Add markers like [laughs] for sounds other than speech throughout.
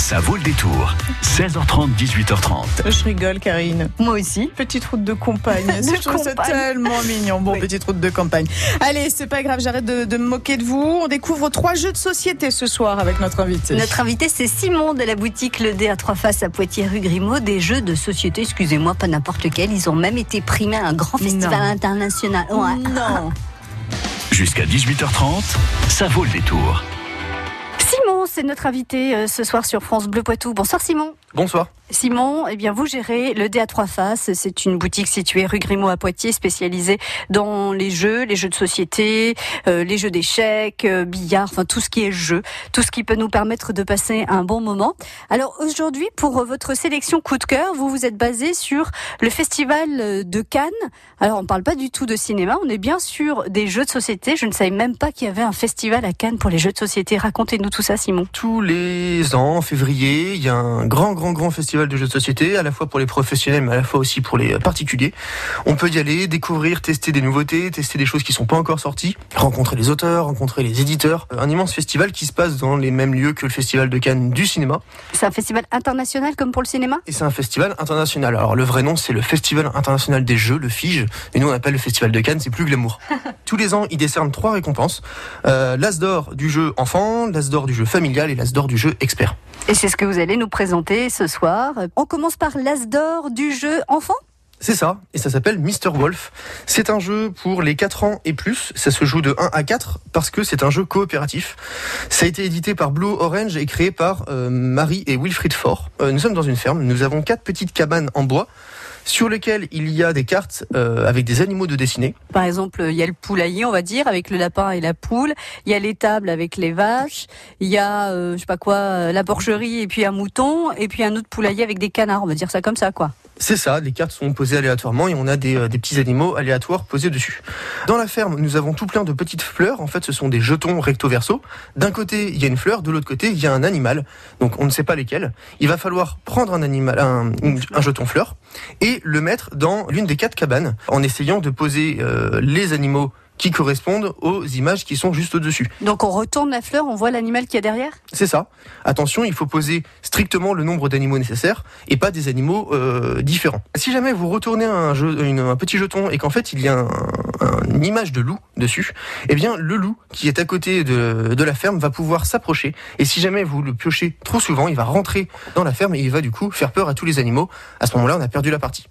Ça vaut le détour. 16h30, 18h30. Je rigole, Karine. Moi aussi. Petite route de campagne. [laughs] je trouve ça tellement mignon. Bon, Oui. petite route de campagne. Allez, c'est pas grave, j'arrête de, de me moquer de vous. On découvre trois jeux de société ce soir avec notre invité. Notre invité, c'est Simon de la boutique Le Dé à Trois Faces à Poitiers, rue Grimaud. Des jeux de société, excusez-moi, pas n'importe lequel. Ils ont même été primés à un grand festival Non. international. Ouais. Non. Jusqu'à 18h30, ça vaut le détour. Simon, c'est notre invité euh, ce soir sur France Bleu Poitou. Bonsoir Simon. Bonsoir. Simon, eh bien vous gérez le Dé à trois faces. C'est une boutique située rue Grimaud à Poitiers, spécialisée dans les jeux, les jeux de société, euh, les jeux d'échecs, euh, billard, enfin tout ce qui est jeu, tout ce qui peut nous permettre de passer un bon moment. Alors aujourd'hui, pour votre sélection coup de cœur, vous vous êtes basé sur le festival de Cannes. Alors on parle pas du tout de cinéma, on est bien sur des jeux de société. Je ne savais même pas qu'il y avait un festival à Cannes pour les jeux de société. Racontez-nous tout ça, Simon. Tous les ans, en février, il y a un grand, grand, grand festival de jeux de société, à la fois pour les professionnels, mais à la fois aussi pour les particuliers. On peut y aller, découvrir, tester des nouveautés, tester des choses qui sont pas encore sorties, rencontrer les auteurs, rencontrer les éditeurs. Un immense festival qui se passe dans les mêmes lieux que le festival de Cannes du cinéma. C'est un festival international comme pour le cinéma? Et c'est un festival international. Alors le vrai nom, c'est le Festival international des jeux, le FIGE. Et nous, on appelle le festival de Cannes, c'est plus glamour. [laughs] Tous les ans, ils décernent trois récompenses. Euh, L'As d'or du jeu enfant, l'As d'or du jeu familial et l'As d'or du jeu expert. Et c'est ce que vous allez nous présenter ce soir. On commence par l'as d'or du jeu enfant? C'est ça, et ça s'appelle Mr. Wolf. C'est un jeu pour les 4 ans et plus, ça se joue de 1 à 4 parce que c'est un jeu coopératif. Ça a été édité par Blue Orange et créé par euh, Marie et Wilfried Faure. Euh, nous sommes dans une ferme, nous avons quatre petites cabanes en bois sur lesquelles il y a des cartes euh, avec des animaux de dessinée. Par exemple, il y a le poulailler, on va dire, avec le lapin et la poule. Il y a l'étable avec les vaches. Il y a, euh, je sais pas quoi, euh, la porcherie et puis un mouton. Et puis un autre poulailler avec des canards. On va dire ça comme ça, quoi. C'est ça, les cartes sont posées aléatoirement et on a des, euh, des petits animaux aléatoires posés dessus. Dans la ferme, nous avons tout plein de petites fleurs. En fait, ce sont des jetons recto-verso. D'un côté, il y a une fleur, de l'autre côté, il y a un animal. Donc, on ne sait pas lesquels. Il va falloir prendre un animal, un, jeton fleur et le mettre dans l'une des quatre cabanes en essayant de poser euh, les animaux qui correspondent aux images qui sont juste au-dessus. Donc on retourne la fleur, on voit l'animal qu'il y a derrière? C'est ça. Attention, il faut poser strictement le nombre d'animaux nécessaires et pas des animaux euh, différents. Si jamais vous retournez un, jeu, une- un petit jeton et qu'en fait il y a un- un- une image de loup dessus, eh bien le loup qui est à côté de, de la ferme va pouvoir s'approcher et si jamais vous le piochez trop souvent, il va rentrer dans la ferme et il va du coup faire peur à tous les animaux. À ce moment-là, on a perdu la partie.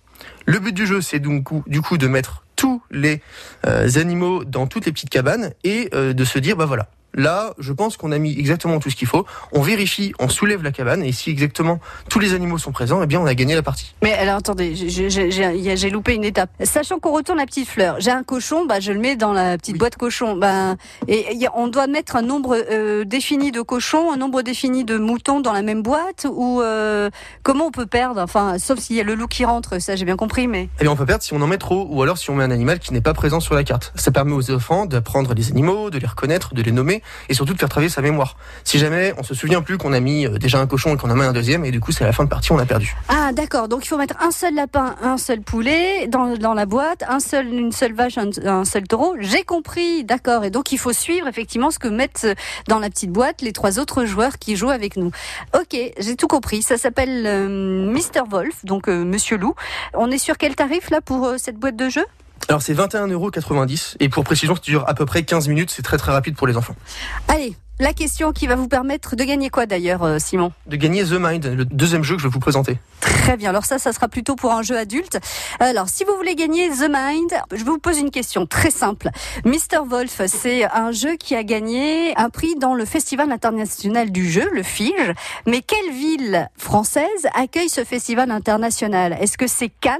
Le but du jeu, c'est donc du coup de mettre tous les euh, animaux dans toutes les petites cabanes et euh, de se dire bah voilà. Là, je pense qu'on a mis exactement tout ce qu'il faut. On vérifie, on soulève la cabane et si exactement tous les animaux sont présents, eh bien on a gagné la partie. Mais alors attendez, j'ai- loupé une étape. Sachant qu'on retourne la petite fleur, j'ai un cochon, bah je le mets dans la petite Oui. boîte cochon. Bah, et on doit mettre un nombre euh, défini de cochons, un nombre défini de moutons dans la même boîte ou euh, comment on peut perdre? Enfin, sauf s'il y a le loup qui rentre, ça j'ai bien compris, mais Eh bien on peut perdre si on en met trop ou alors si on met un animal qui n'est pas présent sur la carte. Ça permet aux enfants d'apprendre les animaux, de les reconnaître, de les nommer et surtout de faire travailler sa mémoire. Si jamais on se souvient plus qu'on a mis euh, déjà un cochon et qu'on en met un deuxième et du coup c'est à la fin de partie on a perdu. ah d'accord. Donc il faut mettre un seul lapin, un seul poulet dans, dans la boîte, un seul une seule vache, un, seul taureau. J'ai compris, d'accord. Et donc il faut suivre effectivement ce que mettent dans la petite boîte les trois autres joueurs qui jouent avec nous. Ok, j'ai tout compris. Ça s'appelle euh, Mister Wolf, donc euh, Monsieur Loup. On est sur quel tarif là pour euh, cette boîte de jeu? Alors c'est 21,90€ et pour précision ça dure à peu près 15 minutes, c'est très très rapide pour les enfants. Allez, la question qui va vous permettre de gagner quoi d'ailleurs, euh, Simon? De gagner The Mind, le deuxième jeu que je vais vous présenter. Très bien. Alors ça, ça sera plutôt pour un jeu adulte. Alors, si vous voulez gagner The Mind, je vous pose une question très simple. Mr. Wolf, c'est un jeu qui a gagné un prix dans le Festival international du jeu, le FIGE. Mais quelle ville française accueille ce festival international? Est-ce que c'est Cannes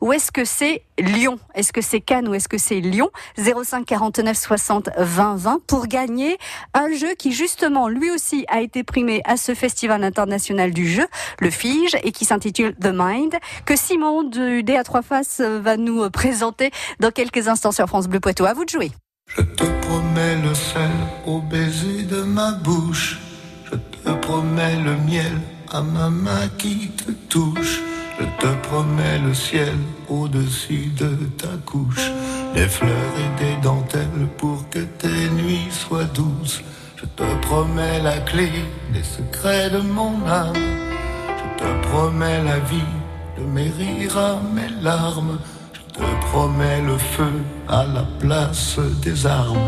ou est-ce que c'est Lyon? Est-ce que c'est Cannes ou est-ce que c'est Lyon? 05 49 60 20 20 pour gagner un jeu qui justement lui aussi a été primé à ce festival international du jeu, le FIGE, et qui s'intitule The Mind, que Simon du D à trois faces euh, va nous euh, présenter dans quelques instants sur France Bleu Poitou. À vous de jouer. Je te promets le sel au baiser de ma bouche. Je te promets le miel à ma main qui te touche. Je te promets le ciel au-dessus de ta couche. Des fleurs et des dentelles pour que tes nuits soient douces. Je te promets la clé des secrets de mon âme. Je te promets la vie de mes rires à mes larmes. Je te promets le feu à la place des armes.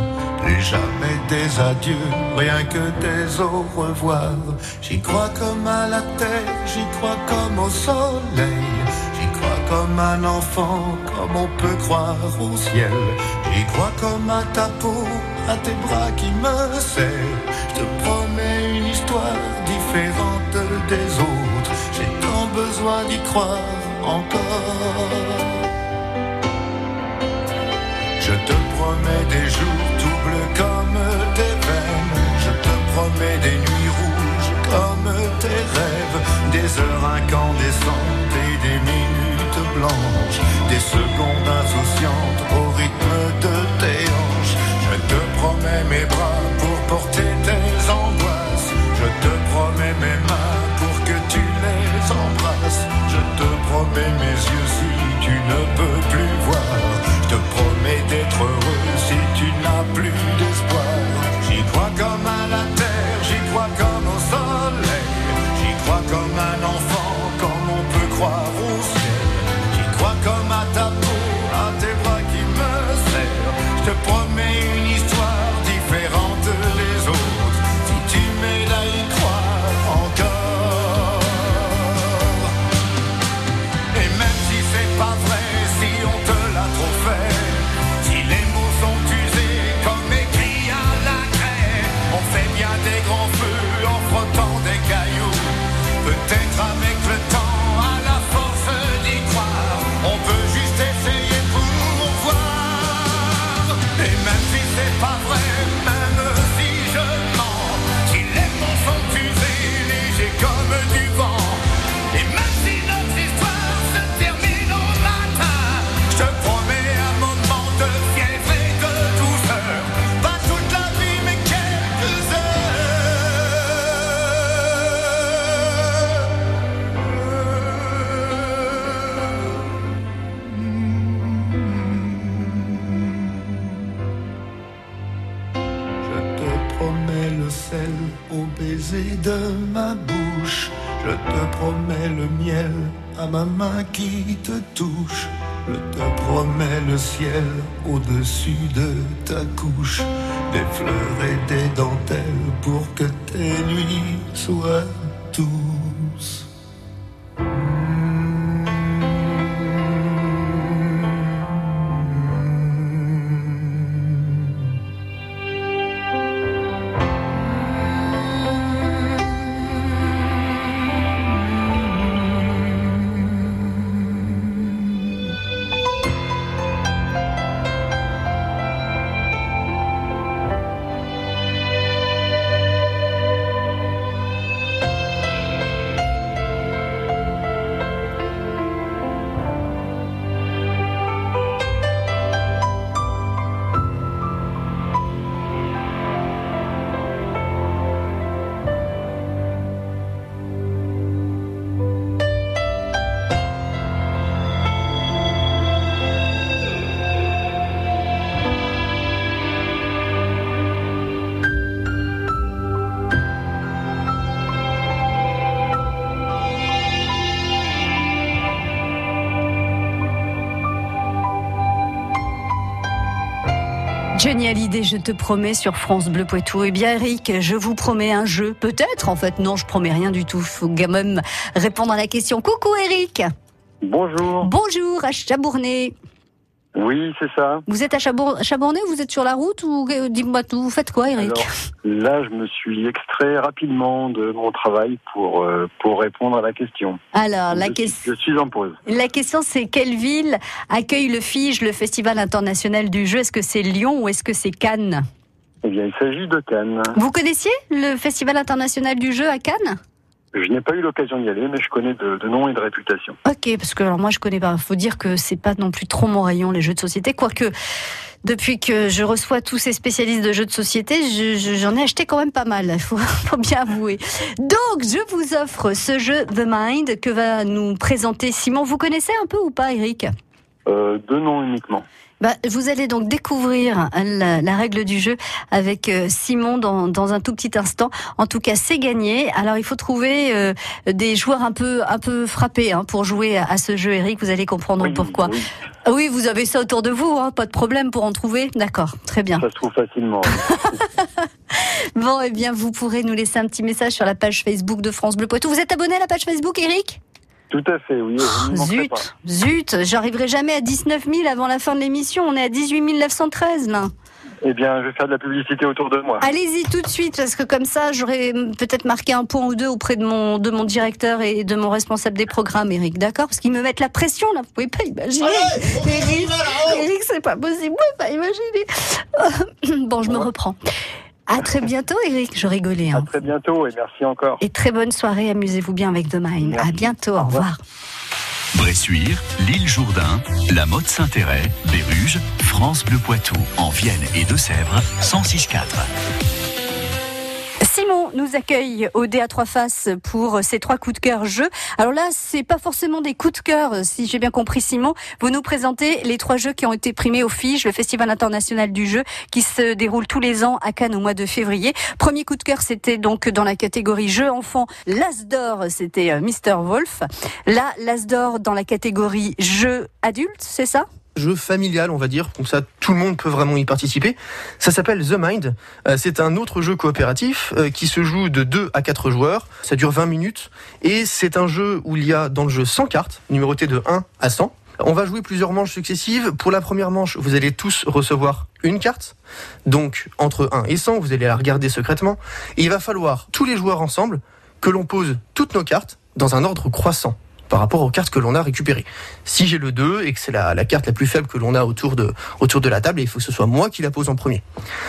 Plus jamais des adieux, rien que des au revoir. J'y crois comme à la terre, j'y crois comme au soleil. J'y crois comme un enfant, comme on peut croire au ciel. J'y crois comme à ta peau, à tes bras qui me serrent. Je te promets une histoire différente des autres. J'ai tant besoin d'y croire encore. Je te promets des jours doubles comme tes veines. Je te promets des nuits rouges comme tes rêves. Des heures incandescentes et des minutes blanches. Des secondes insouciantes promets mes yeux si tu ne peux plus voir. De ma bouche. Je te promets le miel à ma main qui te touche. Je te promets le ciel au-dessus de ta couche. Des fleurs et des dentelles pour que tes nuits soient douces. Johnny Hallyday, je te promets sur France Bleu Poitou. Eh bien, Eric, je vous promets un jeu. Peut-être, en fait, non, je promets rien du tout. Faut quand même répondre à la question. Coucou, Eric. Bonjour. Bonjour, à Chabournay. Oui, c'est ça. Vous êtes à Chabour- Chabournay ou vous êtes sur la route ou euh, dis-moi tout. Vous faites quoi, Eric Alors, là, je me suis extrait rapidement de mon travail pour, euh, pour répondre à la question. Alors, la question. je suis en pause. La question, c'est quelle ville accueille le FIGE, le Festival international du jeu? Est-ce que c'est Lyon ou est-ce que c'est Cannes? Eh bien, il s'agit de Cannes. Vous connaissiez le Festival international du jeu à Cannes? Je n'ai pas eu l'occasion d'y aller, mais je connais de, de nom et de réputation. Ok, parce que alors moi je connais pas. Faut dire que c'est pas non plus trop mon rayon les jeux de société, quoique. Depuis que je reçois tous ces spécialistes de jeux de société, je- je- j'en ai acheté quand même pas mal, il [laughs] faut, faut bien avouer. Donc, je vous offre ce jeu The Mind que va nous présenter Simon. Vous connaissez un peu ou pas, Eric? Euh, deux noms uniquement. Bah, vous allez donc découvrir la, la règle du jeu avec euh, Simon dans, dans, un tout petit instant. En tout cas, c'est gagné. Alors, il faut trouver euh, des joueurs un peu un peu frappés hein, pour jouer à, ce jeu. Eric, vous allez comprendre Oui, pourquoi. oui, Oui, vous avez ça autour de vous, hein, pas de problème pour en trouver. D'accord, très bien. ça se trouve facilement. [laughs] Bon, eh bien, vous pourrez nous laisser un petit message sur la page Facebook de France Bleu Poitou. Vous êtes abonné à la page Facebook, Eric? Tout à fait, oui. manquerai Zut, pas. zut, j'arriverai jamais à 19 000 avant la fin de l'émission. On est à 18 913 là. Eh bien, je vais faire de la publicité autour de moi. Allez-y tout de suite parce que comme ça, j'aurais peut-être marqué un point ou deux auprès de mon de mon directeur et de mon responsable des programmes, Eric. D'accord? Parce qu'ils me mettent la pression là. Vous pouvez pas imaginer. Eric, Eric, c'est pas possible. Vous pouvez pas imaginer. [coughs] bon, je me reprends. À très bientôt, Eric. Je rigolais. À Hein. très bientôt et merci encore. Et très bonne soirée. Amusez-vous bien avec. Merci. À bientôt. Au revoir. Bressuire, l'île Jourdain, la Motte Saint-Héret, Béruges, France Bleu Poitou, en Vienne et Deux-Sèvres, 106.4. Simon nous accueille au DA3 Faces pour ces trois coups de cœur jeux. Alors là, c'est pas forcément des coups de cœur, si j'ai bien compris Simon. Vous nous présentez les trois jeux qui ont été primés au FIGE, le Festival international du jeu, qui se déroule tous les ans à Cannes au mois de février. Premier coup de cœur, c'était donc dans la catégorie jeux enfants. L'As d'or, c'était euh, Mr. Wolf. Là, l'As d'or dans la catégorie jeux adultes, c'est ça? Jeu familial, on va dire, comme ça tout le monde peut vraiment y participer. Ça s'appelle The Mind. Euh, c'est un autre jeu coopératif euh, qui se joue de 2 à 4 joueurs. Ça dure 20 minutes et c'est un jeu où il y a dans le jeu 100 cartes, numérotées de 1 à 100. On va jouer plusieurs manches successives. Pour la première manche, vous allez tous recevoir une carte. Donc, entre 1 et 100, vous allez la regarder secrètement. Il va falloir, tous les joueurs ensemble, que l'on pose toutes nos cartes dans un ordre croissant par rapport aux cartes que l'on a récupérées. Si j'ai le 2 et que c'est la, la carte la plus faible que l'on a autour de, autour de la table, il faut que ce soit moi qui la pose en premier.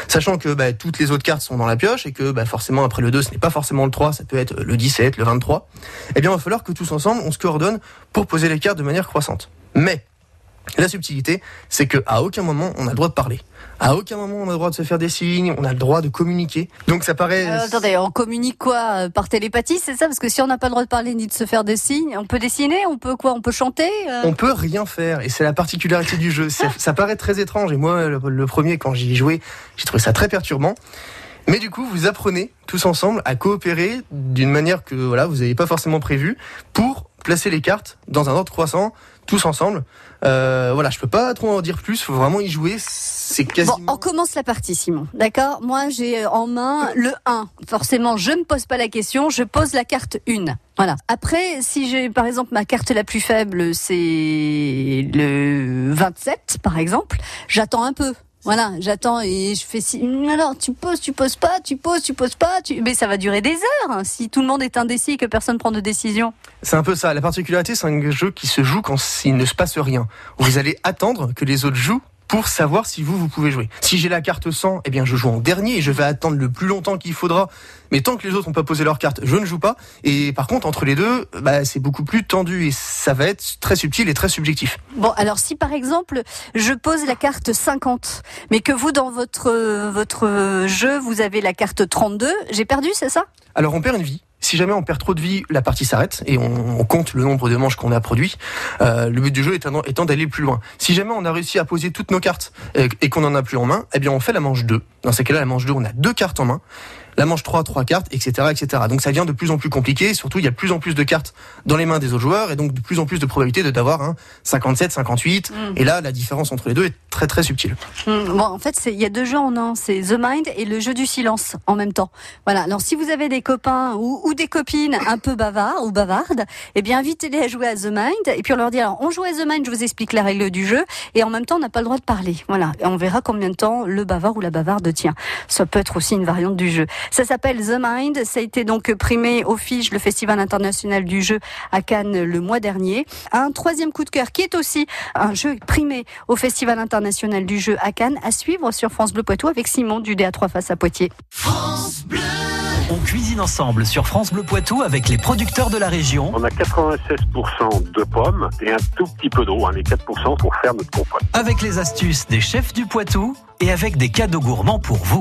Sachant que bah, toutes les autres cartes sont dans la pioche et que bah, forcément après le 2, ce n'est pas forcément le 3, ça peut être le 17, le 23. Eh bien, il va falloir que tous ensemble, on se coordonne pour poser les cartes de manière croissante. Mais la subtilité, c'est que à aucun moment on a le droit de parler. À aucun moment on a le droit de se faire des signes, on a le droit de communiquer. Donc ça paraît. Euh, attendez, on communique quoi euh, Par télépathie, c'est ça? Parce que si on n'a pas le droit de parler ni de se faire des signes, on peut dessiner, on peut quoi? On peut chanter euh? On peut rien faire et c'est la particularité du jeu. Ça, ça paraît très étrange et moi le, le premier quand j'y ai joué, j'ai trouvé ça très perturbant. Mais du coup, vous apprenez tous ensemble à coopérer d'une manière que voilà, vous n'avez pas forcément prévu pour placer les cartes dans un ordre croissant tous ensemble. Euh, voilà, je peux pas trop en dire plus, faut vraiment y jouer, c'est quasiment Bon, on commence la partie, Simon. D'accord? Moi, j'ai en main le 1. Forcément, je ne pose pas la question, je pose la carte 1. Voilà. Après, si j'ai, par exemple, ma carte la plus faible, c'est le 27, par exemple, j'attends un peu. Voilà, j'attends et je fais si. Alors, tu poses, tu poses pas, tu poses, tu poses pas, tu... mais ça va durer des heures hein, si tout le monde est indécis et que personne prend de décision. C'est un peu ça. La particularité, c'est un jeu qui se joue quand il ne se passe rien. Vous allez attendre que les autres jouent pour savoir si vous, vous pouvez jouer. Si j'ai la carte 100, eh bien, je joue en dernier et je vais attendre le plus longtemps qu'il faudra. Mais tant que les autres n'ont pas posé leur carte, je ne joue pas. Et par contre, entre les deux, bah, c'est beaucoup plus tendu et ça va être très subtil et très subjectif. Bon, alors si par exemple je pose la carte 50, mais que vous dans votre votre jeu vous avez la carte 32, j'ai perdu, c'est ça? Alors, on perd une vie. Si jamais on perd trop de vie, la partie s'arrête et on, compte le nombre de manches qu'on a produit. Euh, le but du jeu étant, d'aller plus loin. Si jamais on a réussi à poser toutes nos cartes euh, et qu'on en a plus en main, eh bien on fait la manche 2. Dans ces cas-là, la manche 2, on a deux cartes en main. La manche 3, trois cartes, etc., etc. Donc ça devient de plus en plus compliqué. Surtout, il y a de plus en plus de cartes dans les mains des autres joueurs et donc de plus en plus de probabilité de d'avoir un 57, 58. Et là, la différence entre les deux est très très subtile. Hmm, Bon, en fait, il y a deux jeux en un, c'est The Mind et le jeu du silence en même temps. Voilà. Alors, si vous avez des copains ou, ou des copines un peu bavards ou bavardes, eh bien, invitez-les à jouer à The Mind et puis on leur dit alors, on joue à The Mind, je vous explique la règle du jeu et en même temps, on n'a pas le droit de parler. Voilà. Et on verra combien de temps le bavard ou la bavarde tient. Ça peut être aussi une variante du jeu. Ça s'appelle The Mind. Ça a été donc primé au FIGE, le Festival international du jeu à Cannes le mois dernier. Un troisième coup de cœur qui est aussi un jeu primé au Festival international du jeu à Cannes à suivre sur France Bleu Poitou avec Simon du DA3 face à Poitiers. On cuisine ensemble sur France Bleu Poitou avec les producteurs de la région, On a 96% de pommes et un tout petit peu d'eau, hein, les 4% pour faire notre compote. avec les astuces des chefs du Poitou et avec des cadeaux gourmands pour vous.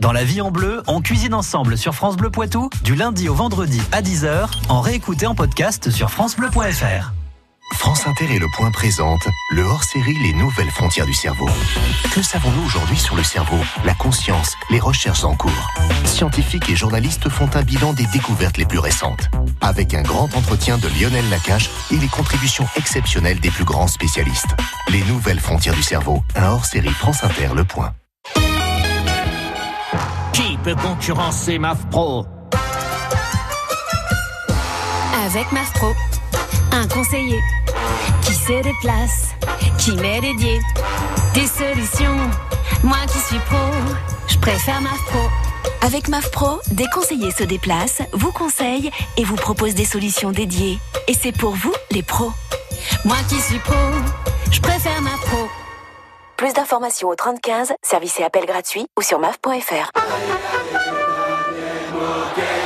Dans la vie en bleu, on cuisine ensemble sur France Bleu Poitou du lundi au vendredi à 10h en réécouté en podcast sur francebleu.fr. France Inter et Le Point présente le hors-série Les Nouvelles Frontières du Cerveau. Que savons-nous aujourd'hui sur le cerveau, la conscience, les recherches en cours? Scientifiques et journalistes font un bilan des découvertes les plus récentes. Avec un grand entretien de Lionel Nakache et les contributions exceptionnelles des plus grands spécialistes. Les Nouvelles Frontières du Cerveau, un hors-série France Inter Le Point. Concurrencer MAF Pro Avec MAF Pro, un conseiller qui se déplace, qui m'est dédié. Des solutions, moi qui suis pro, je préfère MAF Pro. Avec MAF Pro, des conseillers se déplacent, vous conseillent et vous proposent des solutions dédiées. Et c'est pour vous, les pros. Moi qui suis pro, je préfère MAF Pro. Plus d'informations au 3015, service et appel gratuit ou sur maf.fr.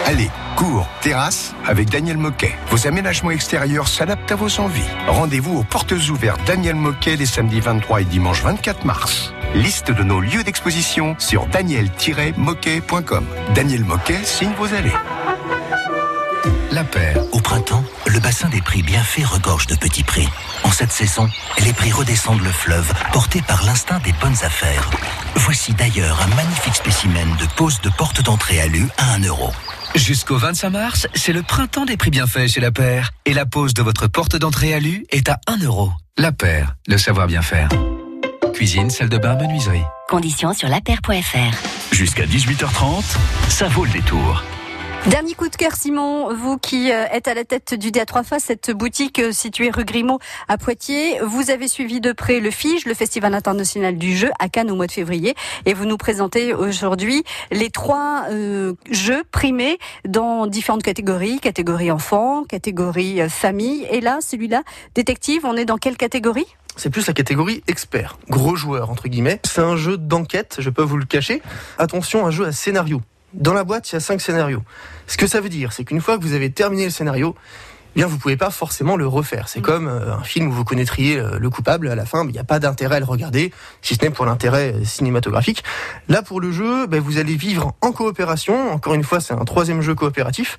Allez, cours, terrasse avec Daniel Moquet. Vos aménagements extérieurs s'adaptent à vos envies. Rendez-vous aux portes ouvertes Daniel Moquet les samedis 23 et dimanche 24 mars. Liste de nos lieux d'exposition sur daniel-moquet.com. Daniel Moquet signe vos allées. La paire. Au printemps, le bassin des prix bien fait regorge de petits prix. En cette saison, les prix redescendent le fleuve, portés par l'instinct des bonnes affaires. Voici d'ailleurs un magnifique spécimen de pose de porte d'entrée alu à 1 euro. Jusqu'au 25 mars, c'est le printemps des prix bien faits chez La Paire. Et la pose de votre porte d'entrée alu est à 1 euro. La Paire, le savoir bien faire. Cuisine, salle de bain, menuiserie. Conditions sur lapaire.fr. Jusqu'à 18h30, ça vaut le détour. Dernier coup de cœur, Simon, vous qui euh, êtes à la tête du DA 3 Faces, cette boutique euh, située rue Grimaud à Poitiers. Vous avez suivi de près le FIGE, le Festival international du jeu à Cannes au mois de février, et vous nous présentez aujourd'hui les trois euh, jeux primés dans différentes catégories, catégorie enfant, catégorie famille, et là, celui-là, détective, on est dans quelle catégorie? C'est plus la catégorie expert, gros joueur entre guillemets. C'est un jeu d'enquête, je peux vous le cacher. Attention, un jeu à scénario. Dans la boîte, il y a cinq scénarios. Ce que ça veut dire, c'est qu'une fois que vous avez terminé le scénario, eh bien vous pouvez pas forcément le refaire. C'est comme euh, un film où vous connaîtriez euh, le coupable à la fin, mais il n'y a pas d'intérêt à le regarder, si ce n'est pour l'intérêt euh, cinématographique. Là, pour le jeu, ben, vous allez vivre en coopération. Encore une fois, c'est un troisième jeu coopératif.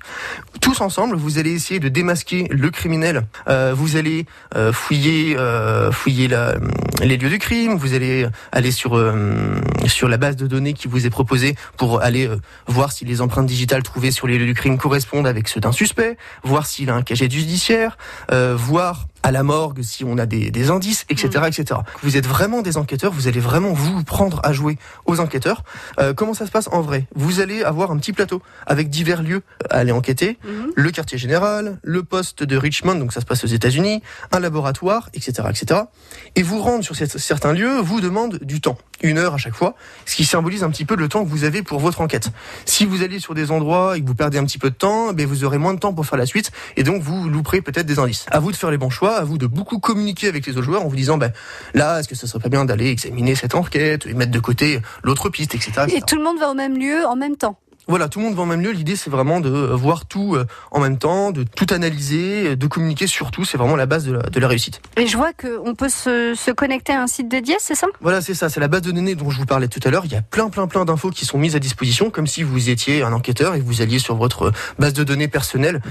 Tous ensemble, vous allez essayer de démasquer le criminel. Euh, vous allez euh, fouiller, euh, fouiller la, les lieux du crime. Vous allez aller sur sur la base de données qui vous est proposée pour aller voir si les empreintes digitales trouvées sur les lieux du crime correspondent avec ceux d'un suspect, voir s'il a un casier judiciaire, euh, voir à la morgue si on a des, des indices, etc., etc. Vous êtes vraiment des enquêteurs, vous allez vraiment vous prendre à jouer aux enquêteurs. Euh, comment ça se passe en vrai? Vous allez avoir un petit plateau avec divers lieux à aller enquêter, le quartier général, le poste de Richmond, donc ça se passe aux États-Unis, un laboratoire, etc., etc. Et vous rendre sur cette- certains lieux vous demande du temps, une heure à chaque fois, ce qui symbolise un petit peu le temps que vous avez pour votre enquête. Si vous allez sur des endroits et que vous perdez un petit peu de temps, ben vous aurez moins de temps pour faire la suite et donc vous louperez peut-être des indices. À vous de faire les bons choix, à vous de beaucoup communiquer avec les autres joueurs en vous disant ben là est-ce que ce serait pas bien d'aller examiner cette enquête et mettre de côté l'autre piste, etc. etc. Et tout le monde va au même lieu en même temps. Voilà, tout le monde va au même lieu. L'idée, c'est vraiment de euh, voir tout euh, en même temps, de tout analyser, euh, de communiquer surtout. C'est vraiment la base de la, de la réussite. Et je vois qu'on peut se, se connecter à un site dédié, c'est ça? Voilà, c'est ça. C'est la base de données dont je vous parlais tout à l'heure. Il y a plein, plein, plein d'infos qui sont mises à disposition, comme si vous étiez un enquêteur et que vous alliez sur votre base de données personnelle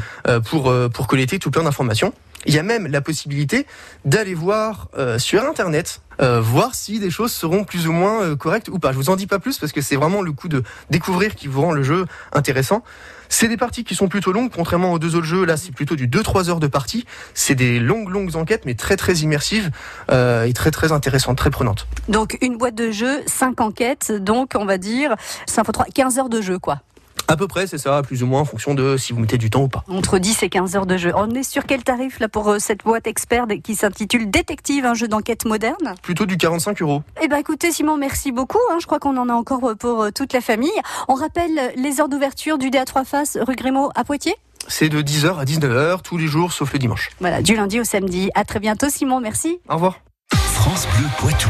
pour pour collecter tout plein d'informations. Il y a même la possibilité d'aller voir euh, sur Internet, euh, voir si des choses seront plus ou moins euh, correctes ou pas. Je vous en dis pas plus parce que c'est vraiment le coup de découvrir qui vous rend le jeu intéressant. C'est des parties qui sont plutôt longues, contrairement aux deux autres jeux. Là, c'est plutôt du 2-3 heures de partie. C'est des longues, longues enquêtes, mais très, très immersives euh, et très, très intéressantes, très prenantes. Donc une boîte de jeu, 5 enquêtes, donc on va dire 5 fois 3, 15 heures de jeu quoi. À peu près, c'est ça, plus ou moins en fonction de si vous mettez du temps ou pas. Entre 10 et 15 heures de jeu. On est sur quel tarif là pour euh, cette boîte expert qui s'intitule Détective, un jeu d'enquête moderne? Plutôt du 45 euros. Eh ben écoutez Simon, merci beaucoup. hein. Je crois qu'on en a encore euh, pour euh, toute la famille. On rappelle les heures d'ouverture du DA 3 Faces rue Grimaud à Poitiers? C'est de 10h à 19h tous les jours, sauf le dimanche. Voilà, du lundi au samedi. À très bientôt Simon, merci. Au revoir. France Bleu Poitou.